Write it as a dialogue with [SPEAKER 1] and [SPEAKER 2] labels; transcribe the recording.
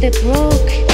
[SPEAKER 1] that broke.